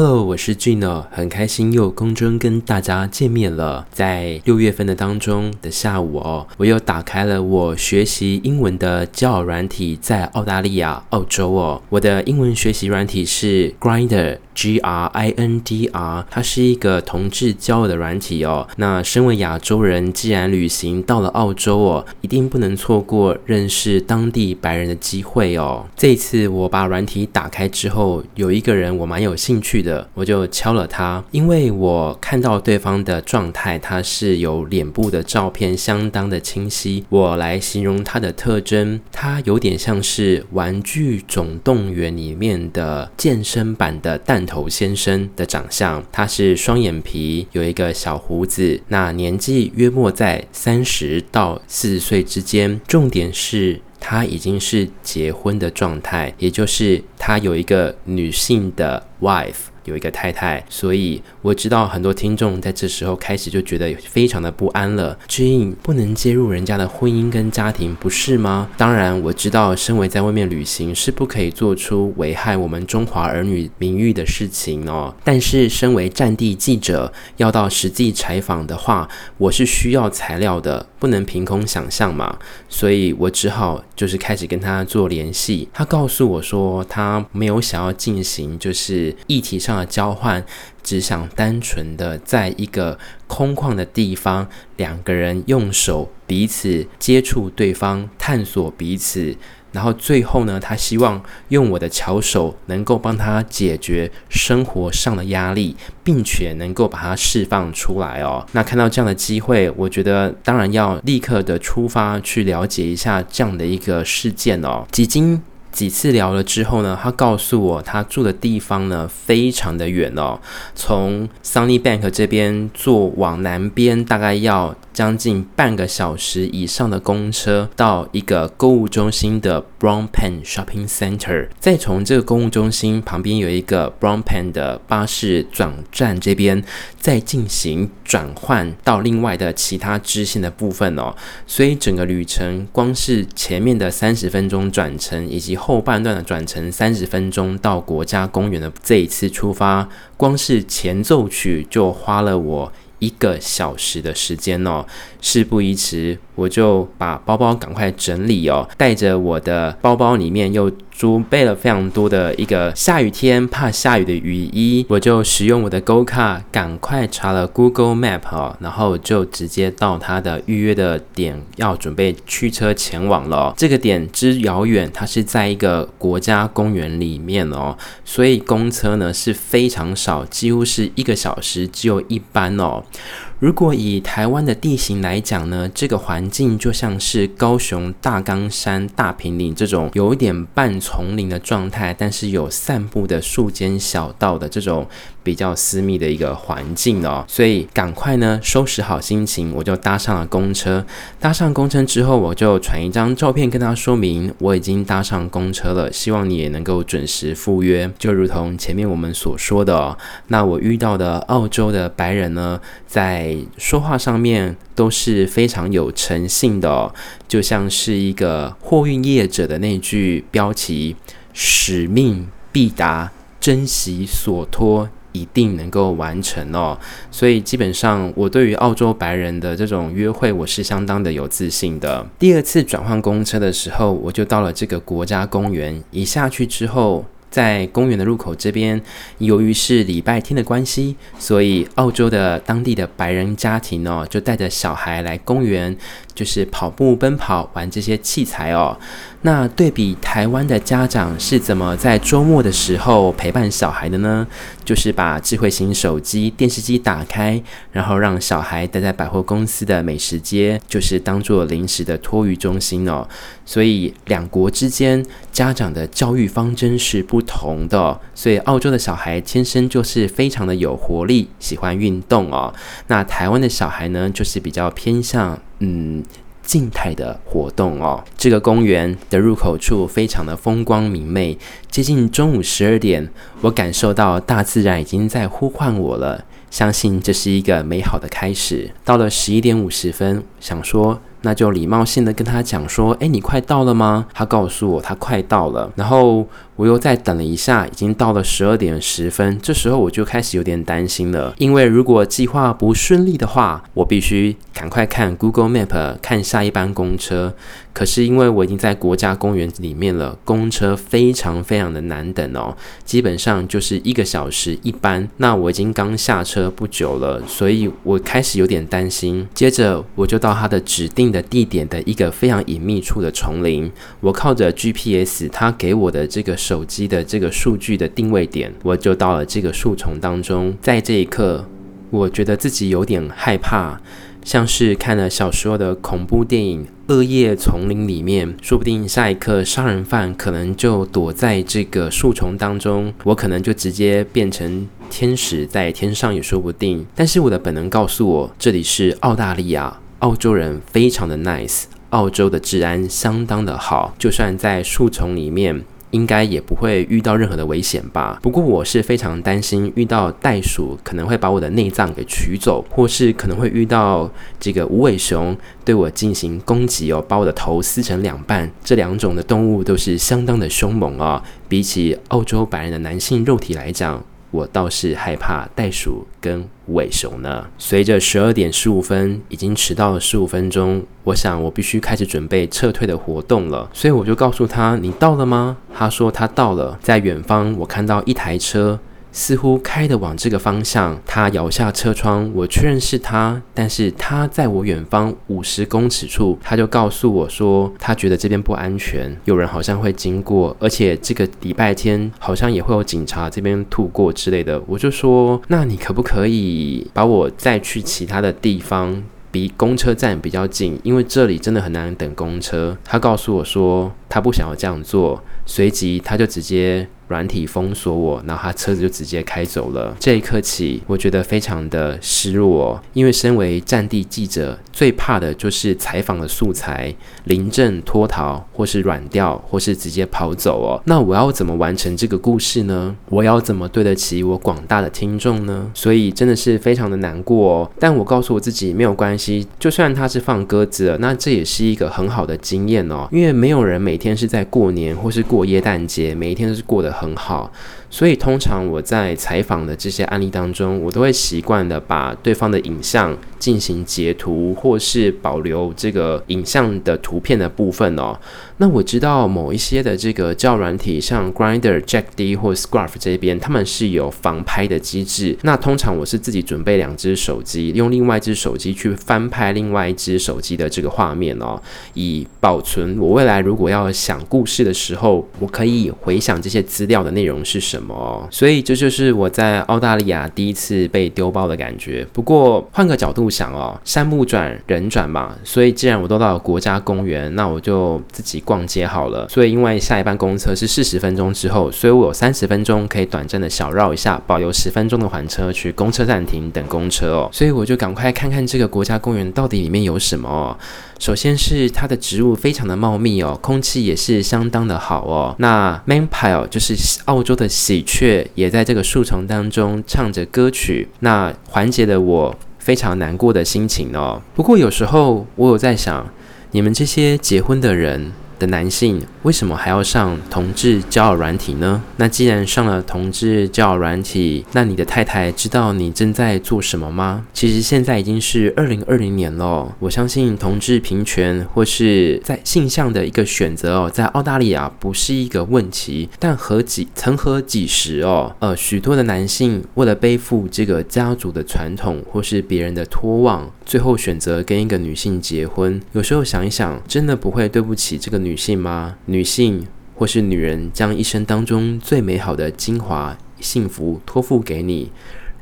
Hello，我是 Gino，很开心又空中跟大家见面了。在六月份的当中的下午哦，我又打开了我学习英文的教软体，在澳大利亚、澳洲哦。我的英文学习软体是 Grinder。G R I N D R，它是一个同志交友的软体哦。那身为亚洲人，既然旅行到了澳洲哦，一定不能错过认识当地白人的机会哦。这次我把软体打开之后，有一个人我蛮有兴趣的，我就敲了他，因为我看到对方的状态，他是有脸部的照片，相当的清晰。我来形容他的特征，他有点像是《玩具总动员》里面的健身版的蛋头先生的长相，他是双眼皮，有一个小胡子，那年纪约莫在三十到四十岁之间。重点是他已经是结婚的状态，也就是他有一个女性的 wife。有一个太太，所以我知道很多听众在这时候开始就觉得非常的不安了。Gene 不能介入人家的婚姻跟家庭，不是吗？当然，我知道身为在外面旅行是不可以做出危害我们中华儿女名誉的事情哦。但是，身为战地记者，要到实际采访的话，我是需要材料的，不能凭空想象嘛。所以我只好就是开始跟他做联系。他告诉我说，他没有想要进行就是议题上。交换，只想单纯的在一个空旷的地方，两个人用手彼此接触对方，探索彼此，然后最后呢，他希望用我的巧手能够帮他解决生活上的压力，并且能够把它释放出来哦。那看到这样的机会，我觉得当然要立刻的出发去了解一下这样的一个事件哦。几经几次聊了之后呢，他告诉我他住的地方呢非常的远哦，从 Sunnybank 这边坐往南边大概要将近半个小时以上的公车到一个购物中心的 Brownpan Shopping Center，再从这个购物中心旁边有一个 Brownpan 的巴士转站这边再进行转换到另外的其他支线的部分哦，所以整个旅程光是前面的三十分钟转乘以及后半段的转乘三十分钟到国家公园的这一次出发，光是前奏曲就花了我一个小时的时间哦。事不宜迟，我就把包包赶快整理哦，带着我的包包里面又准备了非常多的一个下雨天怕下雨的雨衣，我就使用我的 Go 卡赶快查了 Google Map 哦，然后就直接到他的预约的点，要准备驱车前往了。这个点之遥远，它是在一个国家公园里面哦，所以公车呢是非常少，几乎是一个小时只有一班哦。如果以台湾的地形来讲呢，这个环境就像是高雄大冈山大坪岭这种有一点半丛林的状态，但是有散步的树间小道的这种比较私密的一个环境哦。所以赶快呢收拾好心情，我就搭上了公车。搭上公车之后，我就传一张照片跟他说明我已经搭上公车了，希望你也能够准时赴约。就如同前面我们所说的哦，那我遇到的澳洲的白人呢，在说话上面都是非常有诚信的，就像是一个货运业者的那句标题：“使命必达，珍惜所托，一定能够完成哦。”所以基本上，我对于澳洲白人的这种约会，我是相当的有自信的。第二次转换公车的时候，我就到了这个国家公园，一下去之后。在公园的入口这边，由于是礼拜天的关系，所以澳洲的当地的白人家庭哦，就带着小孩来公园。就是跑步、奔跑、玩这些器材哦。那对比台湾的家长是怎么在周末的时候陪伴小孩的呢？就是把智慧型手机、电视机打开，然后让小孩待在百货公司的美食街，就是当做临时的托育中心哦。所以两国之间家长的教育方针是不同的。所以澳洲的小孩天生就是非常的有活力，喜欢运动哦。那台湾的小孩呢，就是比较偏向。嗯，静态的活动哦。这个公园的入口处非常的风光明媚，接近中午十二点，我感受到大自然已经在呼唤我了，相信这是一个美好的开始。到了十一点五十分，想说。那就礼貌性的跟他讲说：“诶，你快到了吗？”他告诉我他快到了，然后我又再等了一下，已经到了十二点十分。这时候我就开始有点担心了，因为如果计划不顺利的话，我必须赶快看 Google Map 看下一班公车。可是因为我已经在国家公园里面了，公车非常非常的难等哦，基本上就是一个小时一班。那我已经刚下车不久了，所以我开始有点担心。接着我就到他的指定的地点的一个非常隐秘处的丛林，我靠着 GPS，他给我的这个手机的这个数据的定位点，我就到了这个树丛当中。在这一刻，我觉得自己有点害怕。像是看了小时候的恐怖电影《恶夜丛林》里面，说不定下一刻杀人犯可能就躲在这个树丛当中，我可能就直接变成天使在天上也说不定。但是我的本能告诉我，这里是澳大利亚，澳洲人非常的 nice，澳洲的治安相当的好，就算在树丛里面。应该也不会遇到任何的危险吧。不过我是非常担心遇到袋鼠可能会把我的内脏给取走，或是可能会遇到这个无尾熊对我进行攻击哦，把我的头撕成两半。这两种的动物都是相当的凶猛啊，比起澳洲白人的男性肉体来讲。我倒是害怕袋鼠跟尾熊呢。随着十二点十五分，已经迟到了十五分钟，我想我必须开始准备撤退的活动了。所以我就告诉他：“你到了吗？”他说他到了，在远方我看到一台车。似乎开的往这个方向，他摇下车窗，我确认是他，但是他在我远方五十公尺处，他就告诉我说，他觉得这边不安全，有人好像会经过，而且这个礼拜天好像也会有警察这边路过之类的。我就说，那你可不可以把我再去其他的地方，比公车站比较近，因为这里真的很难等公车。他告诉我说，他不想要这样做，随即他就直接。软体封锁我，然后他车子就直接开走了。这一刻起，我觉得非常的失落，因为身为战地记者，最怕的就是采访的素材临阵脱逃，或是软掉，或是直接跑走哦。那我要怎么完成这个故事呢？我要怎么对得起我广大的听众呢？所以真的是非常的难过哦。但我告诉我自己没有关系，就算他是放鸽子了，那这也是一个很好的经验哦。因为没有人每天是在过年或是过耶诞节，每一天都是过得。很好，所以通常我在采访的这些案例当中，我都会习惯的把对方的影像进行截图，或是保留这个影像的图片的部分哦。那我知道某一些的这个交友软体，像 Grinder、Jack D 或 Scruff 这边，他们是有防拍的机制。那通常我是自己准备两只手机，用另外一只手机去翻拍另外一只手机的这个画面哦，以保存我未来如果要想故事的时候，我可以回想这些资料的内容是什么什么。所以这就是我在澳大利亚第一次被丢包的感觉。不过换个角度想哦，山不转人转嘛，所以既然我都到了国家公园，那我就自己。逛街好了，所以因为下一班公车是四十分钟之后，所以我有三十分钟可以短暂的小绕一下，保留十分钟的环车去公车站停等公车哦。所以我就赶快看看这个国家公园到底里面有什么哦。首先是它的植物非常的茂密哦，空气也是相当的好哦。那 Magpie 就是澳洲的喜鹊，也在这个树丛当中唱着歌曲，那缓解了我非常难过的心情哦。不过有时候我有在想，你们这些结婚的人。的男性为什么还要上同志交友软体呢？那既然上了同志交友软体，那你的太太知道你正在做什么吗？其实现在已经是二零二零年了，我相信同志平权或是在性向的一个选择哦，在澳大利亚不是一个问题。但何几曾何几时哦，呃，许多的男性为了背负这个家族的传统或是别人的托望，最后选择跟一个女性结婚。有时候想一想，真的不会对不起这个女。女性吗？女女性或是女人将一生当中最美好的精华、幸福托付给你，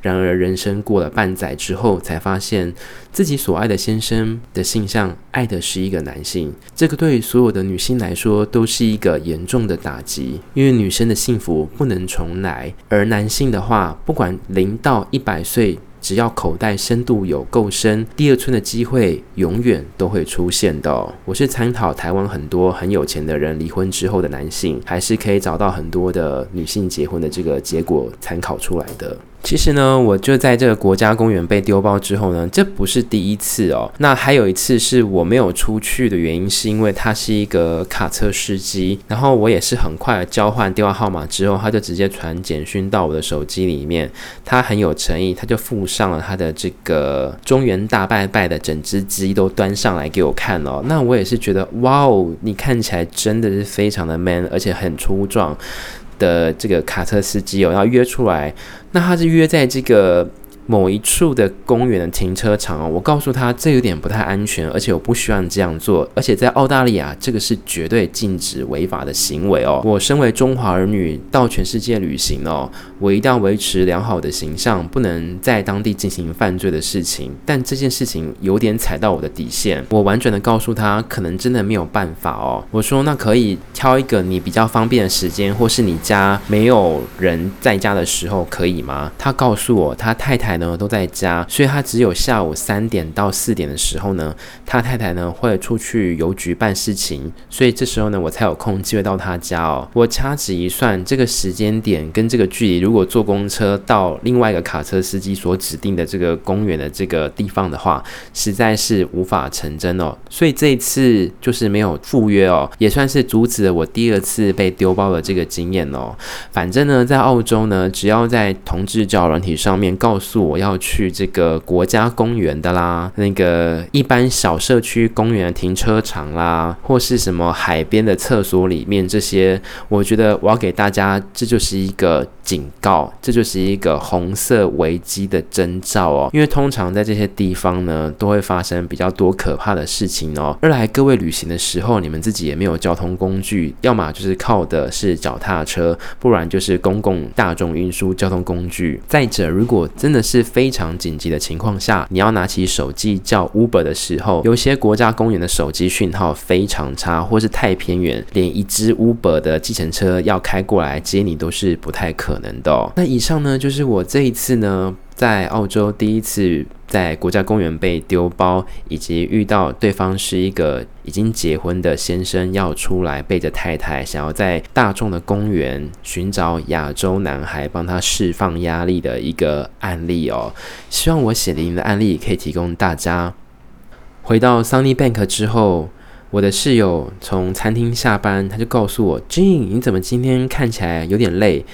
然而人生过了半载之后，才发现自己所爱的先生的性向爱的是一个男性。这个对所有的女性来说都是一个严重的打击，因为女生的幸福不能重来，而男性的话，不管零到一百岁。只要口袋深度有够深，第二春的机会永远都会出现的。我是参考台湾很多很有钱的人离婚之后的男性，还是可以找到很多的女性结婚的这个结果参考出来的。其实呢，我就在这个国家公园被丢包之后呢，这不是第一次哦。那还有一次是我没有出去的原因，是因为他是一个卡车司机，然后我也是很快交换电话号码之后，他就直接传简讯到我的手机里面。他很有诚意，他就附上了他的这个中原大拜拜的整只鸡都端上来给我看哦。那我也是觉得，哇哦，你看起来真的是非常的 man，而且很粗壮。的这个卡车司机哦，要约出来，那他是约在这个。某一处的公园的停车场哦，我告诉他这有点不太安全，而且我不希望这样做，而且在澳大利亚这个是绝对禁止违法的行为哦。我身为中华儿女到全世界旅行哦，我一定要维持良好的形象，不能在当地进行犯罪的事情。但这件事情有点踩到我的底线，我婉转的告诉他，可能真的没有办法哦。我说那可以挑一个你比较方便的时间，或是你家没有人在家的时候，可以吗？他告诉我，他太太。呢都在家，所以他只有下午三点到四点的时候呢，他太太呢会出去邮局办事情，所以这时候呢我才有空机会到他家哦。我掐指一算，这个时间点跟这个距离，如果坐公车到另外一个卡车司机所指定的这个公园的这个地方的话，实在是无法成真哦。所以这一次就是没有赴约哦，也算是阻止了我第二次被丢包的这个经验哦。反正呢，在澳洲呢，只要在同志教软体上面告诉我要去这个国家公园的啦，那个一般小社区公园停车场啦，或是什么海边的厕所里面这些，我觉得我要给大家，这就是一个警告，这就是一个红色危机的征兆哦。因为通常在这些地方呢，都会发生比较多可怕的事情哦。二来，各位旅行的时候，你们自己也没有交通工具，要么就是靠的是脚踏车，不然就是公共大众运输交通工具。再者，如果真的是非常紧急的情况下，你要拿起手机叫 Uber 的时候，有些国家公园的手机讯号非常差，或是太偏远，连一支 Uber 的计程车要开过来接你都是不太可能的那以上呢，就是我这一次呢。在澳洲第一次在国家公园被丢包，以及遇到对方是一个已经结婚的先生要出来背着太太，想要在大众的公园寻找亚洲男孩帮他释放压力的一个案例哦。希望我血淋淋的案例可以提供大家。回到 Sunnybank 之后，我的室友从餐厅下班，他就告诉我：“Gene，你怎么今天看起来有点累？”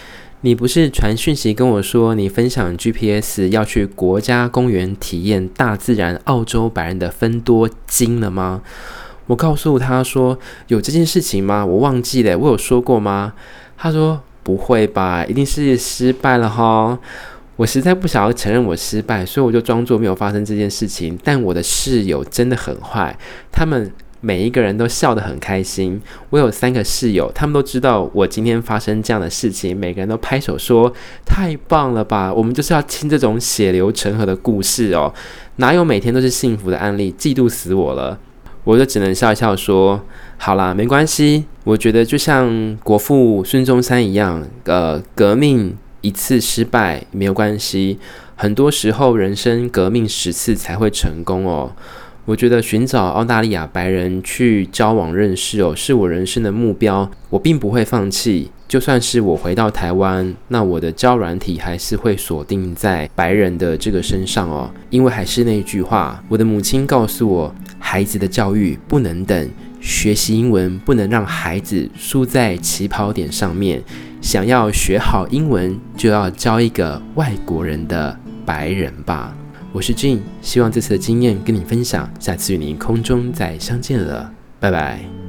你不是传讯息跟我说，你分享 GPS 要去国家公园体验大自然澳洲白人的芬多精了吗？我告诉他说，有这件事情吗？我忘记了，我有说过吗？他说不会吧，一定是失败了哈。我实在不想要承认我失败，所以我就装作没有发生这件事情。但我的室友真的很坏，他们。每一个人都笑得很开心。我有三个室友，他们都知道我今天发生这样的事情，每个人都拍手说：“太棒了吧！”我们就是要听这种血流成河的故事哦，哪有每天都是幸福的案例？嫉妒死我了！我就只能笑一笑说：“好啦，没关系。”我觉得就像国父孙中山一样，呃，革命一次失败没有关系，很多时候人生革命十次才会成功哦。我觉得寻找澳大利亚白人去交往认识哦，是我人生的目标。我并不会放弃，就算是我回到台湾，那我的交软体还是会锁定在白人的这个身上哦。因为还是那句话，我的母亲告诉我，孩子的教育不能等，学习英文不能让孩子输在起跑点上面。想要学好英文，就要交一个外国人的白人吧。我是 Jean，希望这次的经验跟你分享，下次与你空中再相见了，拜拜。